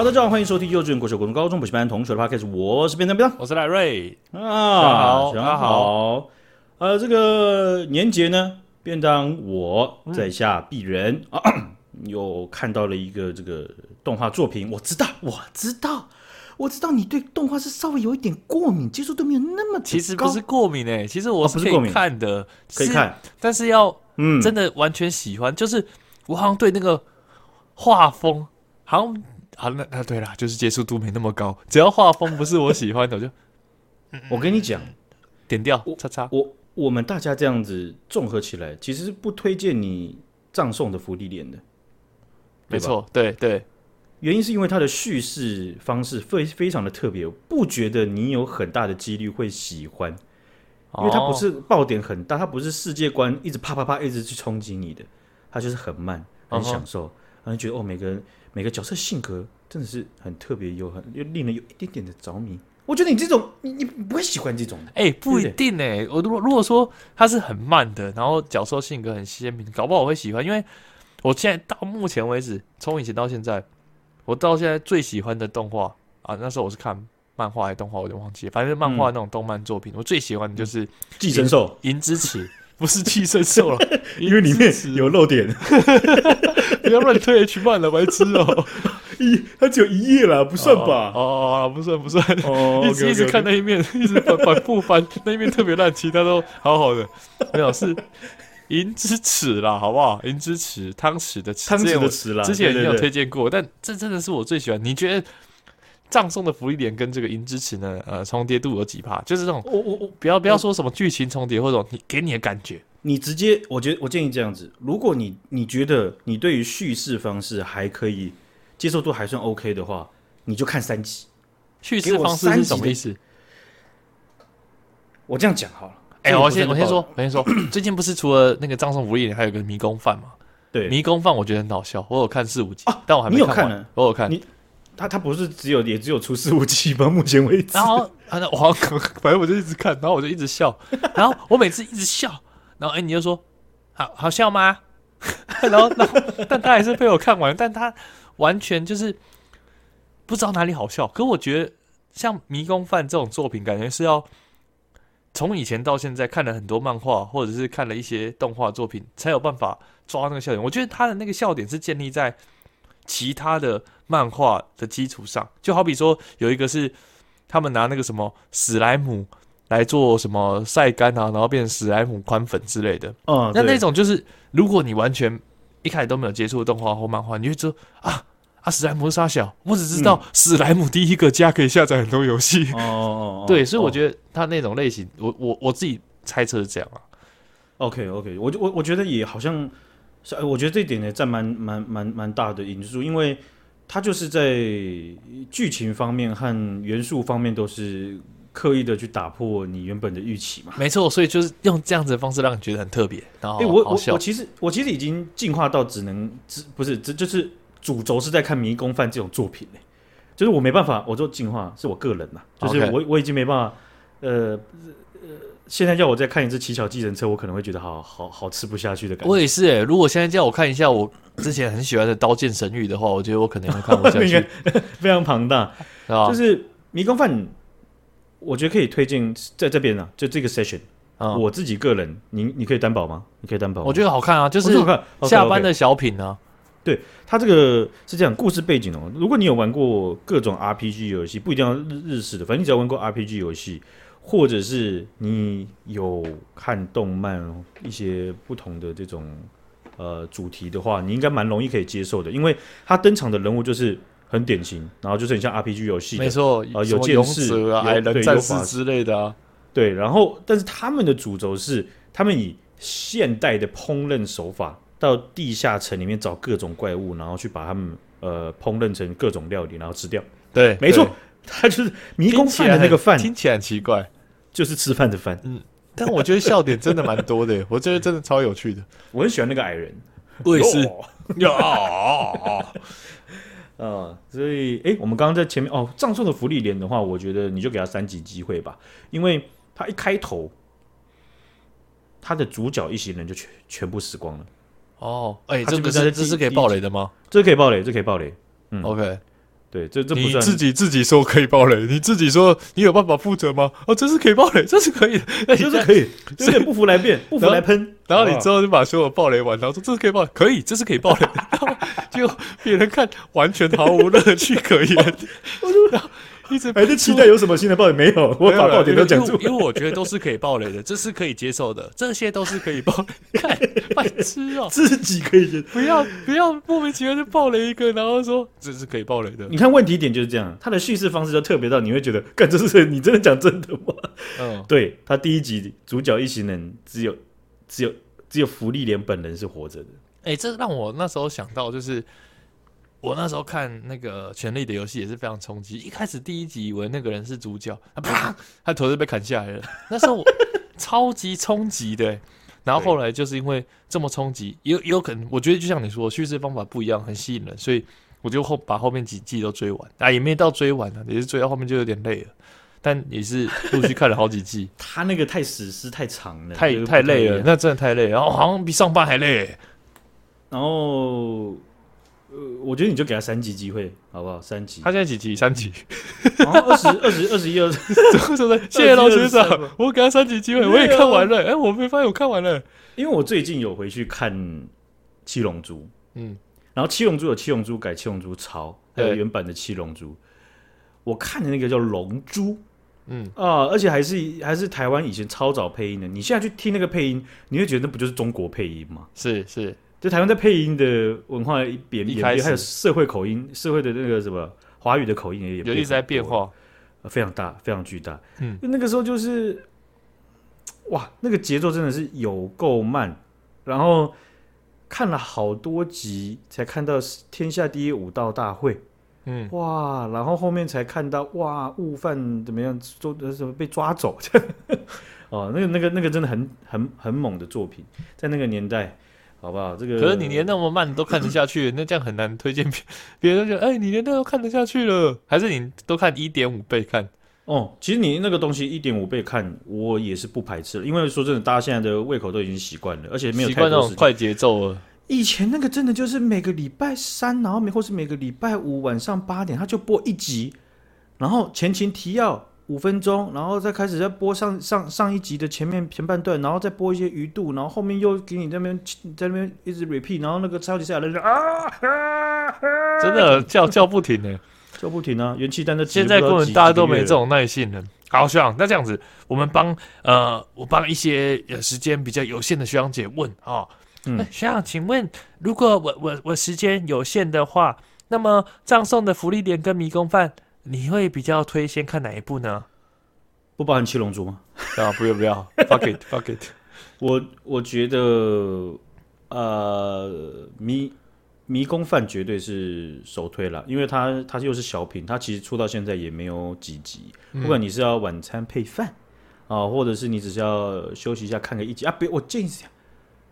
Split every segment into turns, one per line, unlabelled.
好的，大家好，欢迎收听幼稚园、国小、国中、高中补习班同学的 podcast，我是便当便当，
我是赖瑞。
啊，
好，
大家好，呃，这个年节呢，便当我在下鄙人、嗯啊、又看到了一个这个动画作品，我知道，我知道，我知道你对动画是稍微有一点过敏，接受度没有那么
其实不是过敏诶、欸，其实我是可以看的，哦、
可以看，
但是要嗯，真的完全喜欢，嗯、就是我好像对那个画风好像。好，那那对啦，就是接受度没那么高。只要画风不是我喜欢的，我就
我跟你讲，
点掉，叉叉。
我我们大家这样子综合起来，其实是不推荐你葬送的福利脸的。
没错，对对。
原因是因为它的叙事方式非非常的特别，不觉得你有很大的几率会喜欢，因为它不是爆点很大，它不是世界观一直啪啪啪一直去冲击你的，它就是很慢，很享受，然后觉得哦，每个人。每个角色性格真的是很特别，又很又令人有一点点的着迷。我觉得你这种，你你不会喜欢这种的。
哎、欸，不一定哎、欸。我如果如果说他是很慢的，然后角色性格很鲜明，搞不好我会喜欢。因为我现在到目前为止，从以前到现在，我到现在最喜欢的动画啊，那时候我是看漫画还是动画，我就忘记了。反正漫画那种动漫作品，嗯、我最喜欢的就是《
寄生兽》
银之匙，不是寄生兽了，
因为里面有漏点。
不要乱推 H 漫了，白痴哦！
一，它只有一页了，不算吧？
哦，哦不算，不算。哦，一直一直看那一面，一直反反复翻，那一面特别烂，其他都好好的。没有，是 银之匙啦，好不好？银之匙，汤匙的匙，
汤匙的匙啦。
之前也有推荐过，但这真的是我最喜欢。你觉得葬送的福利点跟这个银之匙呢？呃，重叠度有几趴？就是这种，我我我，不要不要说什么剧情重叠或者你给你的感觉。
你直接，我觉得我建议这样子：如果你你觉得你对于叙事方式还可以接受度还算 OK 的话，你就看三集。
叙事方式是什么意思？
我这样讲好了。
哎、欸，我先我先说，我先说，最近不是除了那个葬送芙莉莲，还有个迷宫饭嘛？对，迷宫饭我觉得很好笑，我有看四五集，啊、但我还没看完。有看呢？我有看。你
他他不是只有也只有出四五集吗？目前为止。
然后啊，我好像反正我就一直看，然后我就一直笑，然后我每次一直笑。然后哎，你就说好好笑吗？然后，然后，但他还是被我看完，但他完全就是不知道哪里好笑。可我觉得像《迷宫饭》这种作品，感觉是要从以前到现在看了很多漫画，或者是看了一些动画作品，才有办法抓那个笑点。我觉得他的那个笑点是建立在其他的漫画的基础上，就好比说有一个是他们拿那个什么史莱姆。来做什么晒干啊，然后变成史莱姆宽粉之类的。嗯，那那种就是，如果你完全一开始都没有接触动画或漫画，你就说啊啊，史莱姆是杀小，我只知道史莱姆第一个家可以下载很多游戏。哦 对，所以我觉得他那种类型，我我我自己猜测是这样啊。
OK OK，我我我觉得也好像是，我觉得这一点呢占蛮蛮蛮蛮大的因素，因为他就是在剧情方面和元素方面都是。刻意的去打破你原本的预期嘛？
没错，所以就是用这样子的方式让你觉得很特别。然后，哎、欸，
我我我其实我其实已经进化到只能只不是只就是主轴是在看迷宫饭这种作品嘞，就是我没办法，我做进化是我个人呐，就是我.我已经没办法，呃呃，现在叫我再看一次奇巧计程车，我可能会觉得好好好吃不下去的感觉。
我也是哎、欸，如果现在叫我看一下我之前很喜欢的《刀剑神域》的话，我觉得我可能会看不下去，
非常庞大，吧就是迷宫饭。我觉得可以推荐在这边呢、啊，就这个 session，、嗯、我自己个人，你你可以担保吗？你可以担保？
我觉得好看啊，就是下班的小品呢。
对，它这个是这样，故事背景哦。如果你有玩过各种 RPG 游戏，不一定要日日式的，反正你只要玩过 RPG 游戏，或者是你有看动漫一些不同的这种呃主题的话，你应该蛮容易可以接受的，因为它登场的人物就是。很典型，然后就是很像 RPG 游戏，
没错，
啊，有剑士啊，
矮人战士之类的啊，
对。然后，但是他们的主轴是，他们以现代的烹饪手法，到地下城里面找各种怪物，然后去把他们呃烹饪成各种料理，然后吃掉。
对，
没错，他就是迷宫饭的那个饭，
听起来很奇怪，
就是吃饭的饭。
嗯，但我觉得笑点真的蛮多的，我觉得真的超有趣的。
我很喜欢那个矮人，
我也是。
呃，所以，哎，我们刚刚在前面哦，葬送的福利连的话，我觉得你就给他三级机会吧，因为他一开头，他的主角一行人就全全部死光了。
哦，哎，这个是这是可以爆雷的吗？
这可以爆雷，这可以爆雷。嗯
，OK。
对，这这不
你自己自己说可以爆雷，你自己说你有办法负责吗？哦，这是可以爆雷，这是可以的，那你
就是可以，有点不服来辩，不服来喷。
然后你之后就把所有爆雷完，然后说这是可以爆雷，可以，这是可以爆雷，然后就别人看完全毫无乐趣可言，然后一直
还是期待有什么新的爆雷？没有，我把爆点都讲出来。
因为我觉得都是可以爆雷的，这是可以接受的，这些都是可以爆雷。看，白痴哦，
自己可以接，
不要不要莫名其妙就爆雷一个，然后说这是可以爆雷的。
你看问题点就是这样，他的叙事方式就特别到你会觉得，干这是你真的讲真的吗？嗯，对他第一集主角一行人只有只有只有福利莲本人是活着的。
哎，这让我那时候想到就是。我那时候看那个《权力的游戏》也是非常冲击。一开始第一集以为那个人是主角，啪，他头就被砍下来了。那时候我超级冲击的。然后后来就是因为这么冲击，也有也有可能，我觉得就像你说，叙事方法不一样，很吸引人，所以我就后把后面几季都追完。啊，也没到追完呢，也是追到后面就有点累了。但也是陆续看了好几季。
他那个太史诗太长了，
太太累了，那真的太累了。然后好像比上班还累。
然后。呃，我觉得你就给他三级机会，好不好？三级。
他现在几级？三级。
二十二十二十一二，
怎么怎么？谢谢老学长，我给他三级机会，我也看完了。哎，我没发现我看完了，
因为我最近有回去看《七龙珠》，嗯，然后《七龙珠》有《七龙珠》改《七龙珠超》，还有原版的《七龙珠》。我看的那个叫《龙珠》，嗯啊，而且还是还是台湾以前超早配音的。你现在去听那个配音，你会觉得那不就是中国配音吗？
是是。
就台湾在配音的文化一变一变，还有社会口音、社会的那个什么华语的口音也也
一直在变化，
非常大，非常巨大。嗯，那个时候就是，哇，那个节奏真的是有够慢，然后看了好多集才看到天下第一武道大会，嗯，哇，然后后面才看到哇，悟饭怎么样，做什么被抓走，哦，那个那个那个真的很很很猛的作品，在那个年代。好不好？这个
可是你连那么慢都看得下去，那这样很难推荐别 别人。觉得哎，你连那都看得下去了，还是你都看一点五倍看？
哦，其实你那个东西一点五倍看，我也是不排斥的，因为说真的，大家现在的胃口都已经习惯了，而且没有
习惯那种快节奏了。
以前那个真的就是每个礼拜三，然后每或是每个礼拜五晚上八点，他就播一集，然后前情提要。五分钟，然后再开始再播上上上一集的前面前半段，然后再播一些余度，然后后面又给你在那边在那边一直 repeat，然后那个超级赛亚人就啊，
真的叫叫不停呢，
叫不停啊！元气弹的
现在根本大家都没这种耐性了。好，学长，那这样子，我们帮呃，我帮一些时间比较有限的学长姐问啊，哦、嗯，学长，请问，如果我我我时间有限的话，那么葬送的福利点跟迷宫饭。你会比较推先看哪一部呢？
不包含七龙珠吗？
啊，不要不要，fuck it fuck it。
我我觉得，呃，迷迷宫饭绝对是首推了，因为它它又是小品，它其实出到现在也没有几集。不管你是要晚餐配饭啊，或者是你只是要休息一下看个一集啊，别我建议一下，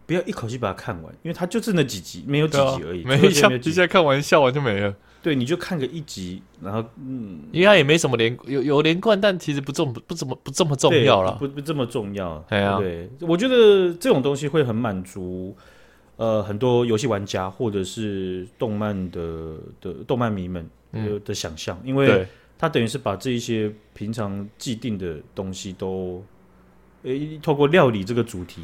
不要一口气把它看完，因为它就是那几集，没有几集而已，
没一下一下看完笑完就没了。
对，你就看个一集，然后嗯，
应该也没什么连有有连贯，但其实不重不不怎么不这么重要了，
不不这么重要。
对啊，
对，我觉得这种东西会很满足呃很多游戏玩家或者是动漫的的动漫迷们的、嗯、的想象，因为它等于是把这一些平常既定的东西都诶透过料理这个主题。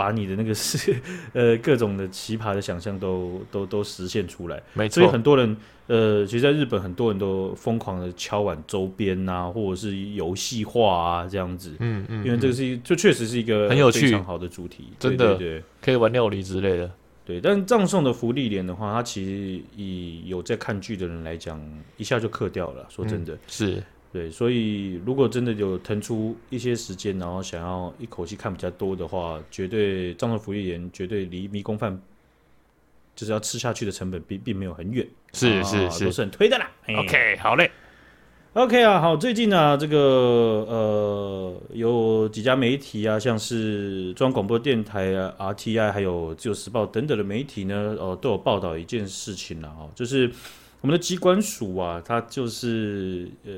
把你的那个是 呃各种的奇葩的想象都都都实现出来，
没错。
所以很多人呃，其实在日本很多人都疯狂的敲碗周边啊，或者是游戏化啊这样子。嗯嗯，因为这个是一，就确实是一个
很有趣、
非常好的主题，
真的
对，
可以玩料理之类的。
对，但葬送的福利莲的话，它其实以有在看剧的人来讲，一下就刻掉了。说真的，
嗯、是。
对，所以如果真的有腾出一些时间，然后想要一口气看比较多的话，绝对葬送芙莉莲绝对离迷宫饭就是要吃下去的成本并并没有很远，
是是是，
都是很推的啦。
OK，好嘞
，OK 啊，好，最近呢、啊，这个呃有几家媒体啊，像是中央广播电台啊、RTI 还有自由时报等等的媒体呢，呃，都有报道一件事情了啊，就是。我们的机关署啊，它就是呃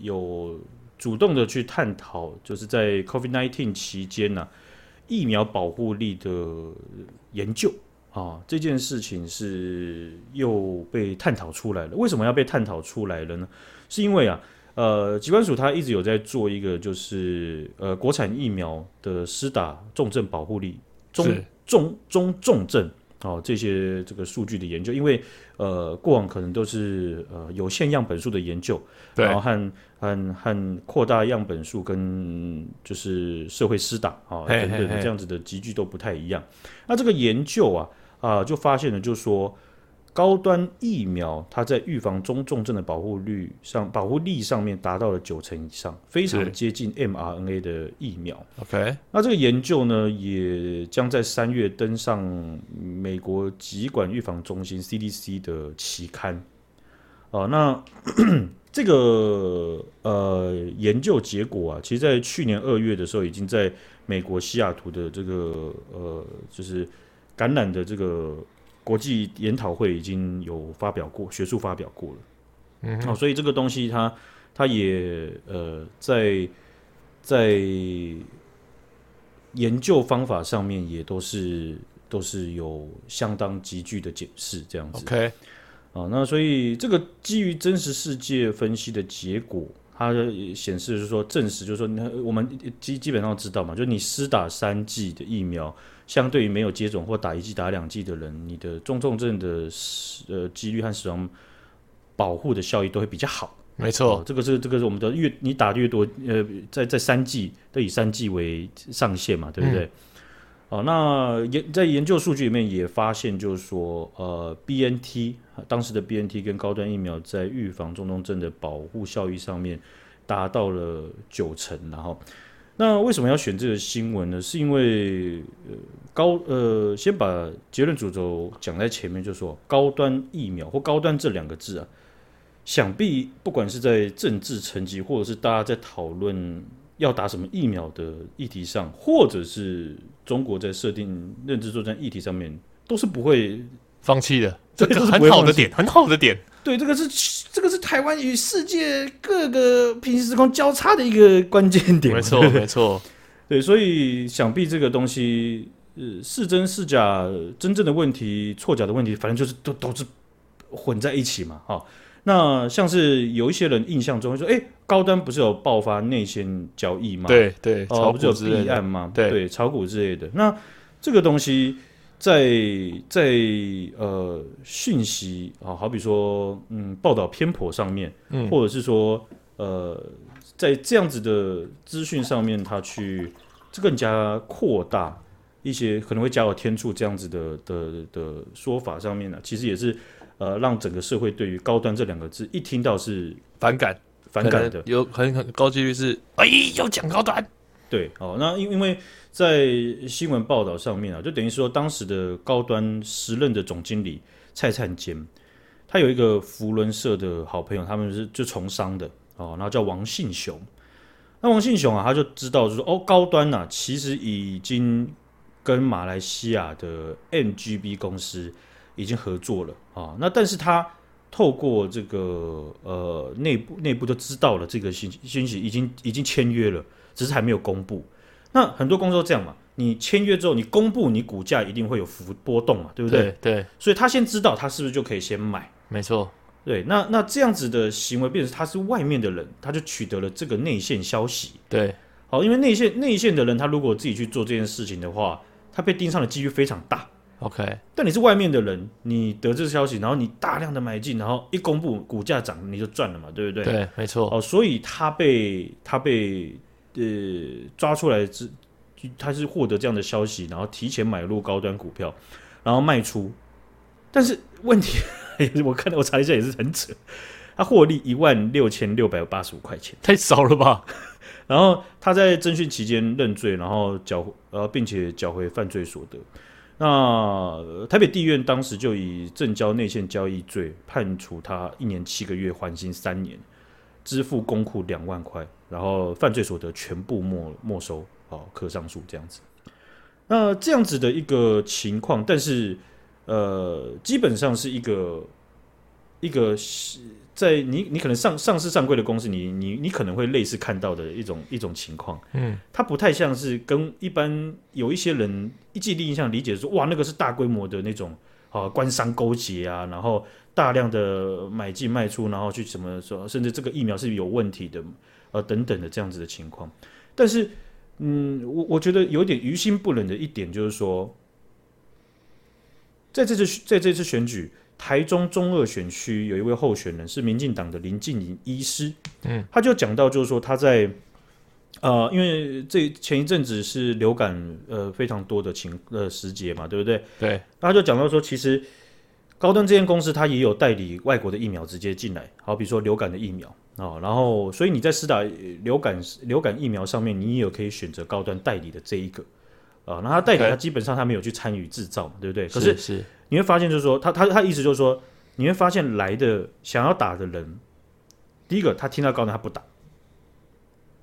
有主动的去探讨，就是在 COVID-19 期间呢、啊，疫苗保护力的研究啊，这件事情是又被探讨出来了。为什么要被探讨出来了呢？是因为啊，呃，机关署它一直有在做一个，就是呃，国产疫苗的施打重症保护力中中中重症。哦，这些这个数据的研究，因为呃，过往可能都是呃有限样本数的研究，然后和和和扩大样本数跟就是社会施打啊等等这样子的集聚都不太一样。那这个研究啊啊、呃，就发现了，就是说。高端疫苗，它在预防中重症的保护率上，保护力上面达到了九成以上，非常接近 mRNA 的疫苗。
OK，那
这个研究呢，也将在三月登上美国疾管预防中心 CDC 的期刊。啊、呃，那这个呃研究结果啊，其实在去年二月的时候，已经在美国西雅图的这个呃，就是感染的这个。国际研讨会已经有发表过，学术发表过了，嗯，所以这个东西它它也呃在在研究方法上面也都是都是有相当急剧的解释这样子
，OK，
啊、哦，那所以这个基于真实世界分析的结果，它显示是说证实就是说，那我们基基本上知道嘛，就是你施打三剂的疫苗。相对于没有接种或打一剂、打两剂的人，你的中重症的呃几率和死亡保护的效益都会比较好。
没错，
哦、这个是这个是我们的越你打的越多，呃，在在三剂都以三剂为上限嘛，对不对？嗯、哦，那研在研究数据里面也发现，就是说，呃，BNT 当时的 BNT 跟高端疫苗在预防中重症的保护效益上面达到了九成，然后。那为什么要选这个新闻呢？是因为呃高呃，先把结论主轴讲在前面，就说高端疫苗或高端这两个字啊，想必不管是在政治层级，或者是大家在讨论要打什么疫苗的议题上，或者是中国在设定认知作战议题上面，都是不会
放弃的。这个很好的点，很好的点。
对，这个是这个是台湾与世界各个平行时空交叉的一个关键点。
没错，没错。
对，所以想必这个东西，呃，是真是假，真正的问题、错假的问题，反正就是都都是混在一起嘛。哈，那像是有一些人印象中会说，哎，高端不是有爆发内线交易吗？
对对，
哦，不是有弊案吗？
对
对，炒股之类的。那这个东西。在在呃讯息啊，好比说嗯报道偏颇上面，嗯，或者是说呃在这样子的资讯上面，他去更加扩大一些可能会加有天助这样子的的的说法上面呢，其实也是呃让整个社会对于高端这两个字一听到是
反感
反感的，
有很很高几率是哎要讲高端，
对，哦，那因因为。在新闻报道上面啊，就等于说当时的高端时任的总经理蔡灿坚，他有一个福伦社的好朋友，他们是就从商的哦，然后叫王信雄。那王信雄啊，他就知道就是说哦，高端呐、啊，其实已经跟马来西亚的 MGB 公司已经合作了啊、哦。那但是他透过这个呃内部内部都知道了这个信信息，已经已经签约了，只是还没有公布。那很多公司都这样嘛，你签约之后，你公布，你股价一定会有浮波动嘛，对不对？
对。对，
所以他先知道，他是不是就可以先买？
没错。
对，那那这样子的行为，变成他是外面的人，他就取得了这个内线消息。
对。
好，因为内线内线的人，他如果自己去做这件事情的话，他被盯上的几率非常大。
OK。但
你是外面的人，你得这个消息，然后你大量的买进，然后一公布股价涨，你就赚了嘛，对不对？
对，没错。
哦，所以他被他被。呃，抓出来之，他是获得这样的消息，然后提前买入高端股票，然后卖出。但是问题，我看到我查一下也是很扯，他获利一万六千六百八十五块钱，
太少了吧？
然后他在侦讯期间认罪，然后缴呃，并且缴回犯罪所得。那台北地院当时就以证交内线交易罪判处他一年七个月，缓刑三年。支付公库两万块，然后犯罪所得全部没没收，哦，可上诉这样子。那这样子的一个情况，但是呃，基本上是一个一个是在你你可能上上市上柜的公司，你你你可能会类似看到的一种一种情况，
嗯，
它不太像是跟一般有一些人一既定印象理解说，哇，那个是大规模的那种啊官商勾结啊，然后大量的买进卖出，然后去什么说，甚至这个疫苗是有问题的，呃等等的这样子的情况。但是，嗯，我我觉得有点于心不忍的一点就是说，在这次在这次选举。台中中二选区有一位候选人是民进党的林静仪医师，
嗯，
他就讲到，就是说他在呃，因为这前一阵子是流感呃非常多的情呃时节嘛，对不对？
对，
他就讲到说，其实高端这间公司它也有代理外国的疫苗直接进来，好比说流感的疫苗啊、哦，然后所以你在施打流感流感疫苗上面，你也有可以选择高端代理的这一个啊，那他代理他基本上他没有去参与制造嘛，对不对？可是
是。
你会发现，就是说，他他他意思就是说，你会发现来的想要打的人，第一个他听到高端他不打，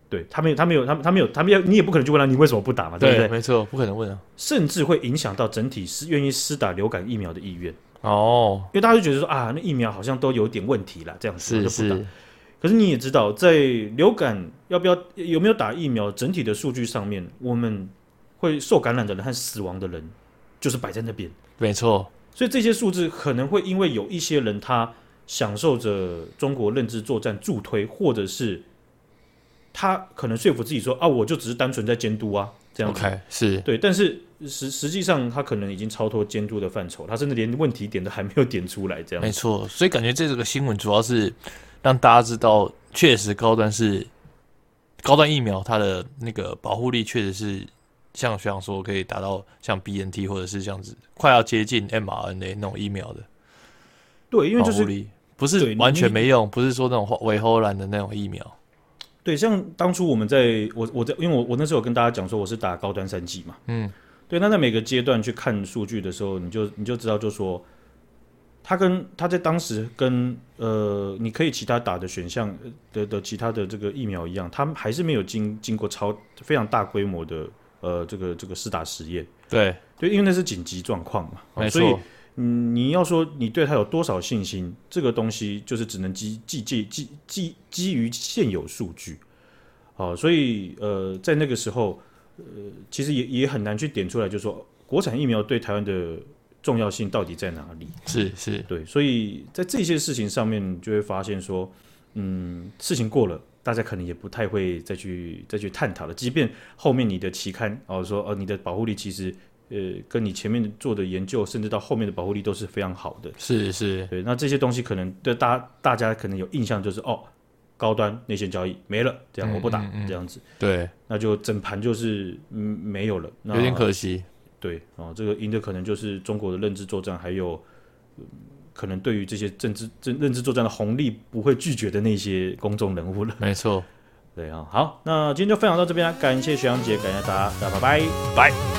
对他没有他没有他他没有他没有，你也不可能去问他你为什么不打嘛，对不对？
没错，不可能问啊，
甚至会影响到整体是愿意施打流感疫苗的意愿
哦，
因为大家就觉得说啊，那疫苗好像都有点问题了，这样子就不打。可是你也知道，在流感要不要有没有打疫苗整体的数据上面，我们会受感染的人和死亡的人就是摆在那边，
没错。
所以这些数字可能会因为有一些人他享受着中国认知作战助推，或者是他可能说服自己说啊，我就只是单纯在监督啊，这样子。
Okay, 是
对，但是实实际上他可能已经超脱监督的范畴，他甚至连问题点都还没有点出来，这样。
没错，所以感觉这个新闻主要是让大家知道，确实高端是高端疫苗，它的那个保护力确实是。像学长说，可以达到像 BNT 或者是这样子，快要接近 mRNA 那种疫苗的，
对，因为就是
不是完全没用，不是说那种伪荷兰的那种疫苗。
对，像当初我们在我我在，因为我我那时候有跟大家讲说，我是打高端三剂嘛，
嗯，
对，那在每个阶段去看数据的时候，你就你就知道，就说他跟他在当时跟呃，你可以其他打的选项的的其他的这个疫苗一样，他们还是没有经经过超非常大规模的。呃，这个这个施打实验，
对
对，因为那是紧急状况嘛。所以，嗯，你要说你对他有多少信心，这个东西就是只能基基基基基基于现有数据，好，所以呃，在那个时候，呃，其实也也很难去点出来，就是说国产疫苗对台湾的重要性到底在哪里？
是是，
对，所以在这些事情上面，就会发现说，嗯，事情过了。大家可能也不太会再去再去探讨了，即便后面你的期刊哦说哦你的保护力其实呃跟你前面做的研究，甚至到后面的保护力都是非常好的。
是是，
对，那这些东西可能对大家大家可能有印象就是哦高端内线交易没了，这样我不打、嗯嗯嗯、这样子，
对，那
就整盘就是嗯没有了，那
有点可惜。
对哦，这个赢的可能就是中国的认知作战，还有。嗯可能对于这些政治、政认知作战的红利不会拒绝的那些公众人物了。
没错，
对啊。好，那今天就分享到这边啦，感谢学长姐，感谢大家，大家拜拜，
拜。